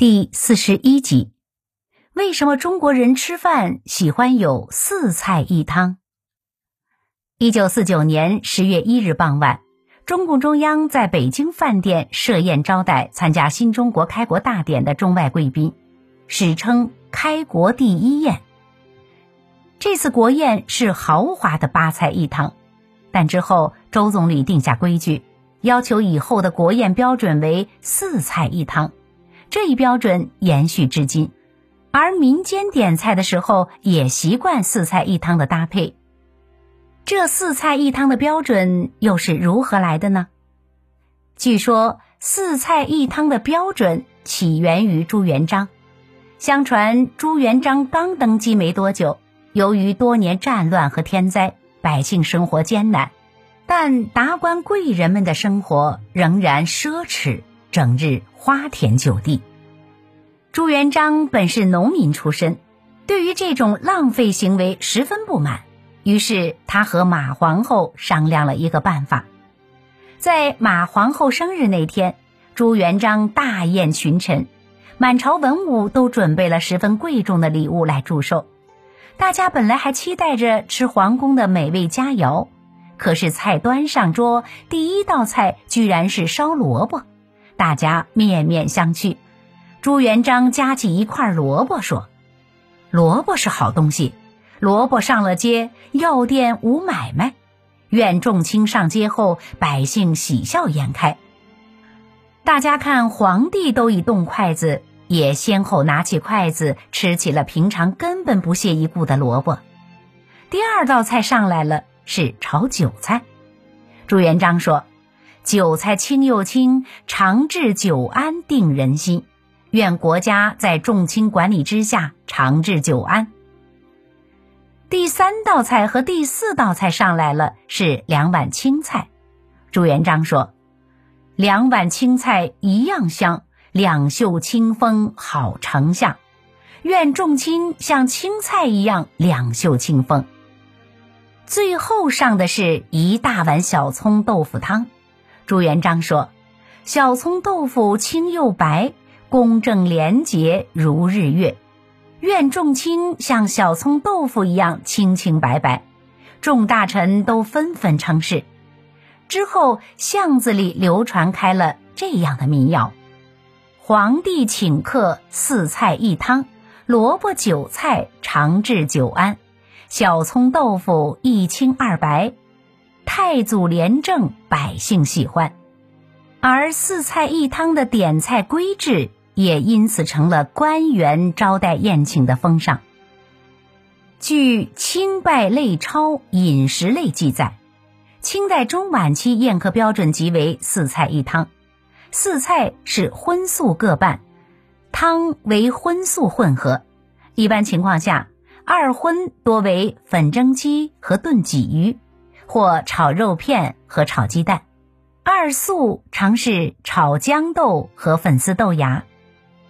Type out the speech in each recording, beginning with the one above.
第四十一集：为什么中国人吃饭喜欢有四菜一汤？一九四九年十月一日傍晚，中共中央在北京饭店设宴招待参加新中国开国大典的中外贵宾，史称“开国第一宴”。这次国宴是豪华的八菜一汤，但之后周总理定下规矩，要求以后的国宴标准为四菜一汤。这一标准延续至今，而民间点菜的时候也习惯四菜一汤的搭配。这四菜一汤的标准又是如何来的呢？据说四菜一汤的标准起源于朱元璋。相传朱元璋刚登基没多久，由于多年战乱和天灾，百姓生活艰难，但达官贵人们的生活仍然奢侈。整日花天酒地。朱元璋本是农民出身，对于这种浪费行为十分不满。于是他和马皇后商量了一个办法。在马皇后生日那天，朱元璋大宴群臣，满朝文武都准备了十分贵重的礼物来祝寿。大家本来还期待着吃皇宫的美味佳肴，可是菜端上桌，第一道菜居然是烧萝卜。大家面面相觑，朱元璋夹起一块萝卜说：“萝卜是好东西，萝卜上了街，药店无买卖。愿众卿上街后，百姓喜笑颜开。”大家看皇帝都已动筷子，也先后拿起筷子吃起了平常根本不屑一顾的萝卜。第二道菜上来了，是炒韭菜。朱元璋说。韭菜青又青，长治久安定人心。愿国家在众卿管理之下长治久安。第三道菜和第四道菜上来了，是两碗青菜。朱元璋说：“两碗青菜一样香，两袖清风好丞相。愿众卿像青菜一样两袖清风。”最后上的是一大碗小葱豆腐汤。朱元璋说：“小葱豆腐清又白，公正廉洁如日月。愿众卿像小葱豆腐一样清清白白。”众大臣都纷纷称是。之后巷子里流传开了这样的民谣：“皇帝请客四菜一汤，萝卜韭菜长治久安，小葱豆腐一清二白。”太祖廉政，百姓喜欢，而四菜一汤的点菜规制也因此成了官员招待宴请的风尚。据《清拜类钞·饮食类》记载，清代中晚期宴客标准即为四菜一汤，四菜是荤素各半，汤为荤素混合。一般情况下，二荤多为粉蒸鸡和炖鲫鱼。或炒肉片和炒鸡蛋，二素常是炒豇豆和粉丝豆芽，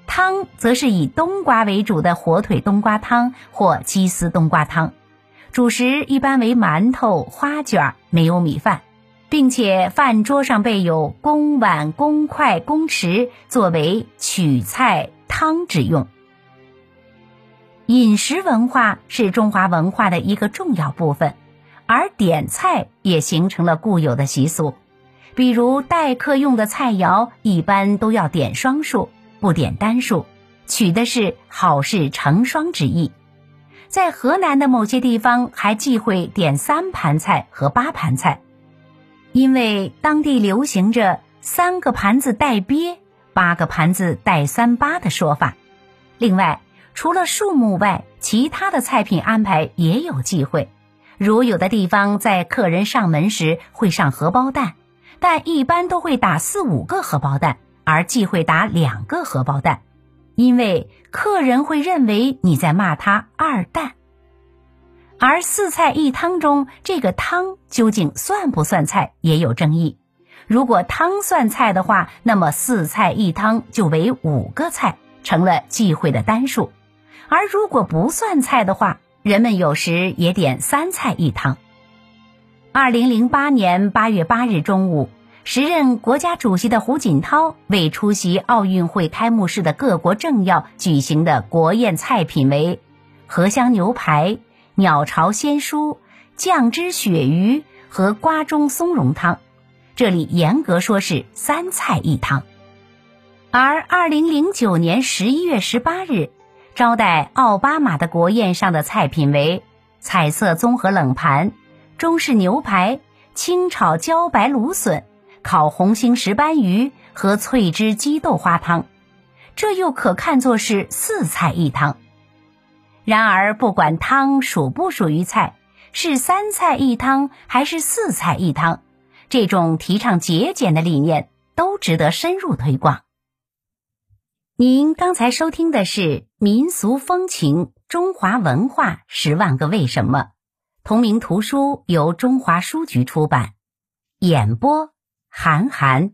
汤则是以冬瓜为主的火腿冬瓜汤或鸡丝冬瓜汤，主食一般为馒头、花卷，没有米饭，并且饭桌上备有公碗、公筷、公匙，作为取菜汤之用。饮食文化是中华文化的一个重要部分。而点菜也形成了固有的习俗，比如待客用的菜肴一般都要点双数，不点单数，取的是好事成双之意。在河南的某些地方还忌讳点三盘菜和八盘菜，因为当地流行着三个盘子带鳖，八个盘子带三八的说法。另外，除了数目外，其他的菜品安排也有忌讳。如有的地方在客人上门时会上荷包蛋，但一般都会打四五个荷包蛋，而忌讳打两个荷包蛋，因为客人会认为你在骂他二蛋。而四菜一汤中，这个汤究竟算不算菜也有争议。如果汤算菜的话，那么四菜一汤就为五个菜，成了忌讳的单数；而如果不算菜的话，人们有时也点三菜一汤。二零零八年八月八日中午，时任国家主席的胡锦涛为出席奥运会开幕式的各国政要举行的国宴菜品为荷香牛排、鸟巢鲜蔬、酱汁鳕鱼和瓜中松茸汤，这里严格说是三菜一汤。而二零零九年十一月十八日，招待奥巴马的国宴上的菜品为彩色综合冷盘、中式牛排、清炒茭白芦笋。烤红星石斑鱼和脆汁鸡豆花汤，这又可看作是四菜一汤。然而，不管汤属不属于菜，是三菜一汤还是四菜一汤，这种提倡节俭的理念都值得深入推广。您刚才收听的是《民俗风情中华文化十万个为什么》，同名图书由中华书局出版，演播。韩寒。